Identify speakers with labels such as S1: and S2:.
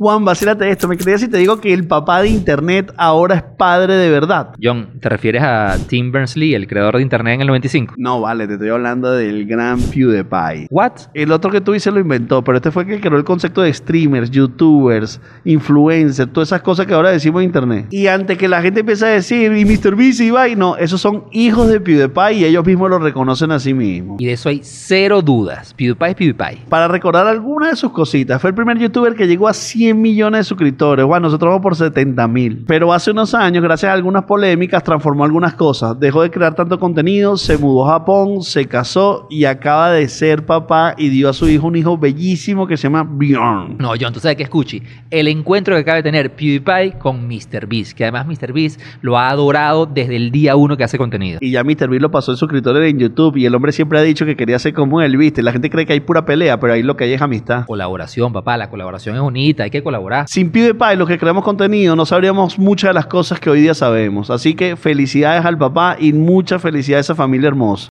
S1: Juan, vacílate esto. Me creía si te digo que el papá de Internet ahora es padre de verdad.
S2: John, ¿te refieres a Tim Berners-Lee, el creador de Internet en el 95?
S1: No, vale, te estoy hablando del gran PewDiePie.
S2: ¿What?
S1: El otro que tú dices lo inventó, pero este fue el que creó el concepto de streamers, youtubers, influencers, todas esas cosas que ahora decimos en internet. Y antes que la gente empiece a decir, y MrBeast y Ibai, no, esos son hijos de PewDiePie y ellos mismos lo reconocen a sí mismos.
S2: Y de eso hay cero dudas. PewDiePie es PewDiePie.
S1: Para recordar algunas de sus cositas, fue el primer youtuber que llegó a 100 millones de suscriptores. Bueno, nosotros vamos por 70 mil. Pero hace unos años, gracias a algunas polémicas, transformó algunas cosas. Dejó de crear tanto contenido, se mudó a Japón, se casó y acaba de ser papá y dio a su hijo un hijo bellísimo que se llama Bjorn.
S2: No, John, tú sabes que escuche. El encuentro que acaba de tener PewDiePie con MrBeast, que además MrBeast lo ha adorado desde el día uno que hace contenido.
S1: Y ya MrBeast lo pasó en suscriptores en YouTube y el hombre siempre ha dicho que quería ser como él, ¿viste? La gente cree que hay pura pelea, pero ahí lo que hay es amistad.
S2: Colaboración, papá, la colaboración es bonita, hay que colaborar.
S1: Sin PewDiePie, los que creamos contenido, no sabríamos muchas de las cosas que hoy día sabemos. Así que felicidades al papá y mucha felicidad a esa familia hermosa.